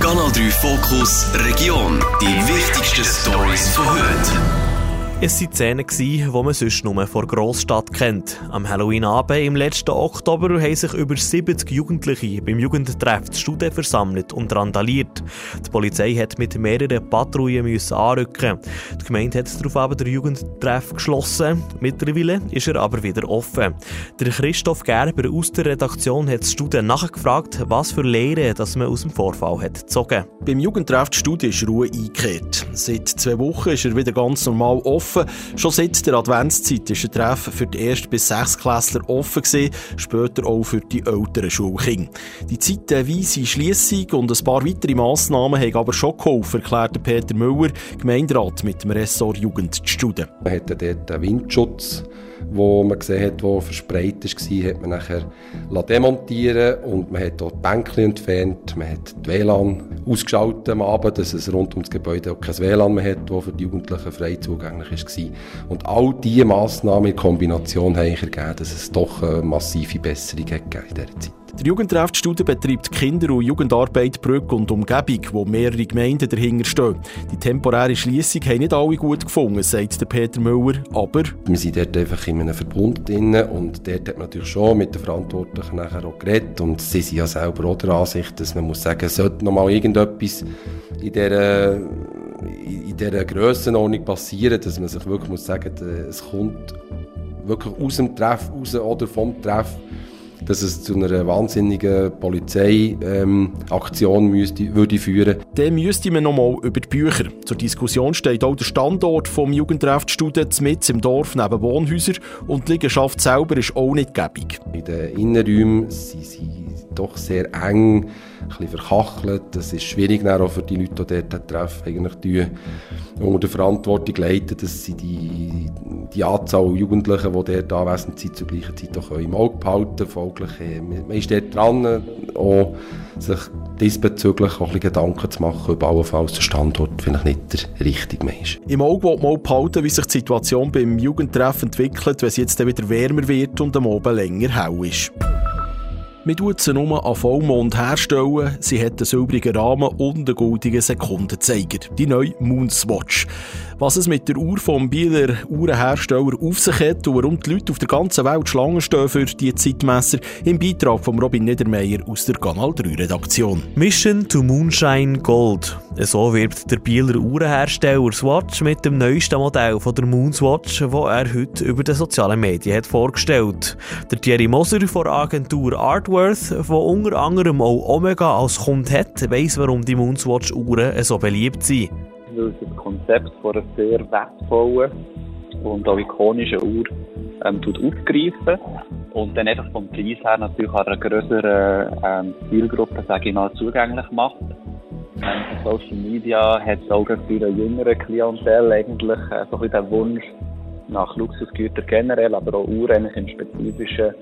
Kanal 3 Fokus Region. Die wichtigsten Stories von heute. Es waren Szenen, die man sonst nur vor Grossstadt kennt. Am Halloween-Abend im letzten Oktober haben sich über 70 Jugendliche beim Jugendtreff zu Studien versammelt und randaliert. Die Polizei hat mit mehreren Patrouillen anrücken. Die Gemeinde hat darauf den Jugendtreff geschlossen. Mittlerweile ist er aber wieder offen. Der Christoph Gerber aus der Redaktion hat die Studie nachgefragt, was für Lehren man aus dem Vorfall hat gezogen. Beim Jugendtreff die Studie ist Ruhe eingekehrt. Seit zwei Wochen ist er wieder ganz normal offen offen. Schon seit der Adventszeit ist ein Treffen für die 1. bis 6. Klässler offen gewesen, später auch für die älteren Schulkinder. Die zeitweise Schliessung und ein paar weitere Massnahmen haben aber schon geholfen, erklärte Peter Müller, Gemeinderat mit dem Ressort Jugend zu Studien. Man hatte dort einen Windschutz wo man gesehen hat, wo verspreit war, hat man nachher demontieren und man hat dort die Bänke entfernt, man hat die WLAN ausgeschaltet am Abend, dass es rund ums Gebäude auch kein WLAN mehr hat, das für die Jugendlichen frei zugänglich war. Und all diese Massnahmen in Kombination haben ergeben, dass es doch eine massive Besserung gegeben in dieser Zeit. Der Jugendtreffstudie betreibt Kinder- und Jugendarbeit Brück und Umgebung, wo mehrere Gemeinden dahinter stehen. Die temporäre Schließung haben nicht alle gut gefunden, sagt der Peter Müller, aber... Wir sind dort einfach in einem Verbund drin und dort hat man natürlich schon mit den Verantwortlichen nachher auch geredet und sie sind ja selber auch der Ansicht, dass man muss sagen, es sollte noch mal irgendetwas in dieser in dieser Grössenordnung passieren, dass man sich wirklich muss sagen, es kommt wirklich aus dem Treff raus oder vom Treff dass es zu einer wahnsinnigen Polizeiaktion ähm, würde führen. Dann müsste man nochmal über die Bücher. Zur Diskussion steht auch der Standort vom Jugendtreffstudien mit im Dorf neben Wohnhäusern und die Liegenschaft selber ist auch nicht gäbig. In den Innenräumen sind sie doch sehr eng, ein bisschen verkachelt. Das ist schwierig auch für die Leute, die dort treffen, eigentlich unter der Verantwortung leiten, dass sie die, die Anzahl Jugendlichen, die dort anwesend sind, zur gleichen Zeit auch im Auge behalten Folglich, äh, man ist dort dran, auch sich diesbezüglich auch ein bisschen Gedanken zu machen, ob allenfalls der Standort vielleicht nicht der richtige ist. Im Auge will man behalten, wie sich die Situation beim Jugendtreff entwickelt, wenn es jetzt wieder wärmer wird und am Abend länger hell ist. Man tut sie nur an Vollmond herstellen. Sie hat einen silbrigen Rahmen und einen goldenen Sekundenzeiger. Die neue Moonswatch. Was es mit der Uhr vom Bieler Uhrenhersteller auf sich hat und warum die Leute auf der ganzen Welt Schlangen stehen für diese Zeitmesser, im Beitrag von Robin Niedermeyer aus der Kanal 3 Redaktion. Mission to Moonshine Gold. So wirbt der Bieler Uhrenhersteller Swatch mit dem neuesten Modell von der Moonswatch, das er heute über die sozialen Medien hat vorgestellt. Der Thierry Moser von Agentur Artworth, der unter anderem auch Omega als Kunde hat, weiss, warum die Moonswatch-Uhren so beliebt sind weil das Konzept von einer sehr wertvollen und auch ikonischen Uhr ähm, aufgreifen und dann einfach vom Preis her natürlich einer größeren ähm, Zielgruppe, sage ich mal, zugänglich macht. Social Media hat auch für eine jüngere Klientel eigentlich äh, so ein den Wunsch nach Luxusgütern generell, aber auch Uhren im Spezifischen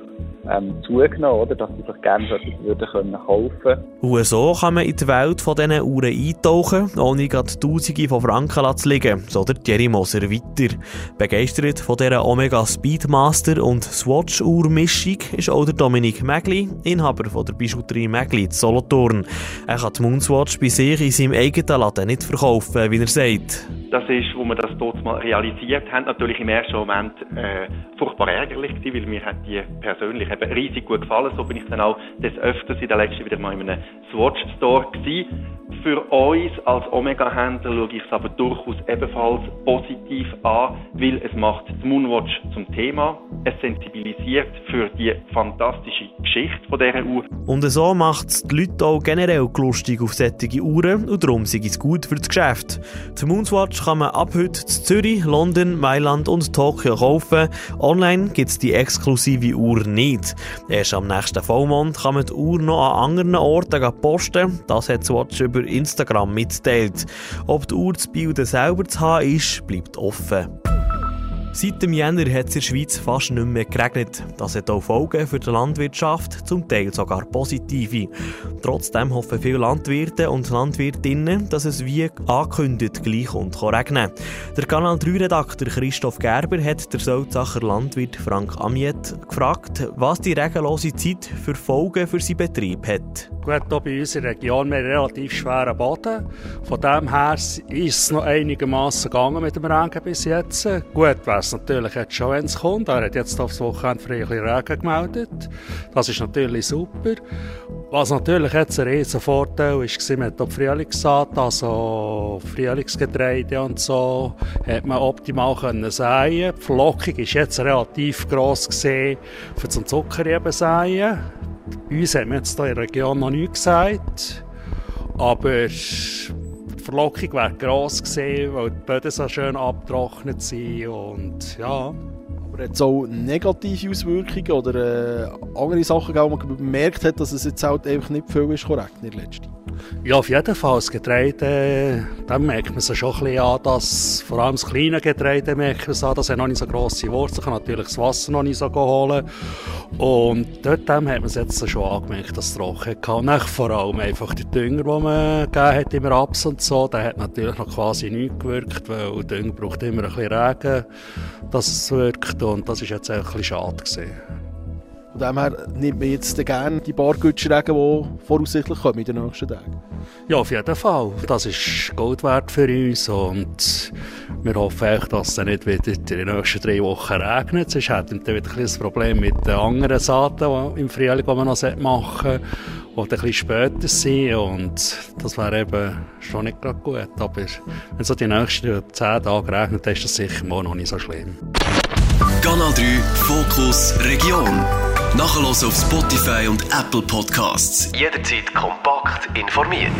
ähm, zugenommen, oder? dass sie sich gerne etwas würden können kaufen Und so kann man in die Welt von diesen Uhren eintauchen, ohne gerade Tausende von Franken zu liegen, so der Thierry Moser weiter. Begeistert von dieser Omega Speedmaster und Swatch-Uhr-Mischung ist auch der Dominik Megli, Inhaber von der Bijouterie Megli in Solothurn. Er kann die Moonswatch bei sich in seinem eigenen Laden nicht verkaufen, wie er sagt. Das ist, wo wir das dort mal realisiert haben, natürlich im ersten Moment äh, furchtbar ärgerlich gewesen, weil mir hat die persönlich eben riesig gut gefallen. So bin ich dann auch des Öfters in der letzten wieder mal in einem Swatch Store gewesen. Für uns als Omega-Händler schaue ich es aber durchaus ebenfalls positiv an, weil es macht die Moonwatch zum Thema. Es sensibilisiert für die fantastische Geschichte von dieser Uhr. Und so macht es die Leute auch generell lustig auf solche Uhren und darum sind es gut für das Geschäft. Die Moonwatch kann man ab heute in Zürich, London, Mailand und Tokio kaufen. Online gibt es die exklusive Uhr nicht. Erst am nächsten Vollmond kann man die Uhr noch an anderen Orten posten. Das hat Swatch über Instagram mitteilt. Ob die Uhr zu Bilden selber zu haben ist, bleibt offen. Seit dem Jänner hat es in der Schweiz fast nicht mehr geregnet. Das hat auch Folgen für die Landwirtschaft, zum Teil sogar positive. Trotzdem hoffen viele Landwirte und Landwirtinnen, dass es wie angekündigt gleich und regnen Der Kanal 3-Redakteur Christoph Gerber hat der Sulzacher Landwirt Frank Amiet gefragt, was die regellose Zeit für Folgen für seinen Betrieb hat. Gut, hier bei uns in der Region wir relativ schweren Boden. Von dem her ist es noch einigermaßen gegangen mit dem Regen bis jetzt. Gut wäre es natürlich jetzt schon, wenn es kommt. Er hat jetzt aufs Wochenende frei ein Regen gemeldet. Das ist natürlich super. Was natürlich jetzt ein riesen Vorteil ist, war mit der Frühlingssaat, also Frühlingsgetreide und so, hat man optimal können säen. Die Flockung ist jetzt relativ gross gesehen für zum Zuckerreben säen. Uns hat man jetzt hier in der Region noch nichts gesagt. Aber die Verlockung wäre gross gesehen, weil die Böden so schön abgetrocknet sind und ja. Aber hat es auch negative Auswirkungen oder äh, andere Sachen, wo man bemerkt hat, dass es jetzt halt einfach nicht viel ist korrekt in der ja, auf jeden Fall. Das Getreide, da merkt man es schon ein bisschen an, dass, vor allem das kleine Getreide merkt man es an, dass er noch nicht so grosse Wurzeln kann natürlich das Wasser noch nicht so holen. Und dort hat man es jetzt schon angemerkt, dass es trocken kann. Und vor allem einfach der Dünger, den man gegeben hat im Raps und so, der hat natürlich noch quasi nichts gewirkt, weil Dünger braucht immer ein bisschen Regen, dass es wirkt. Und das ist jetzt ein bisschen schade gewesen. Von dem her nimmt man jetzt gerne die paar Gütschregen, die voraussichtlich kommen in den nächsten Tagen. Ja, auf jeden Fall. Das ist Gold wert für uns und wir hoffen echt, dass es dann nicht wieder in den nächsten drei Wochen regnet. Sonst hätten wir wieder ein Problem mit den anderen Saaten die im Frühling, die man noch machen die ein bisschen später sind und das wäre eben schon nicht gerade gut. Aber wenn es so die nächsten zehn Tage regnet, dann ist das sicher noch nicht so schlimm. Kanal 3 Fokus Region. Nachher auf Spotify und Apple Podcasts. Jederzeit kompakt informiert.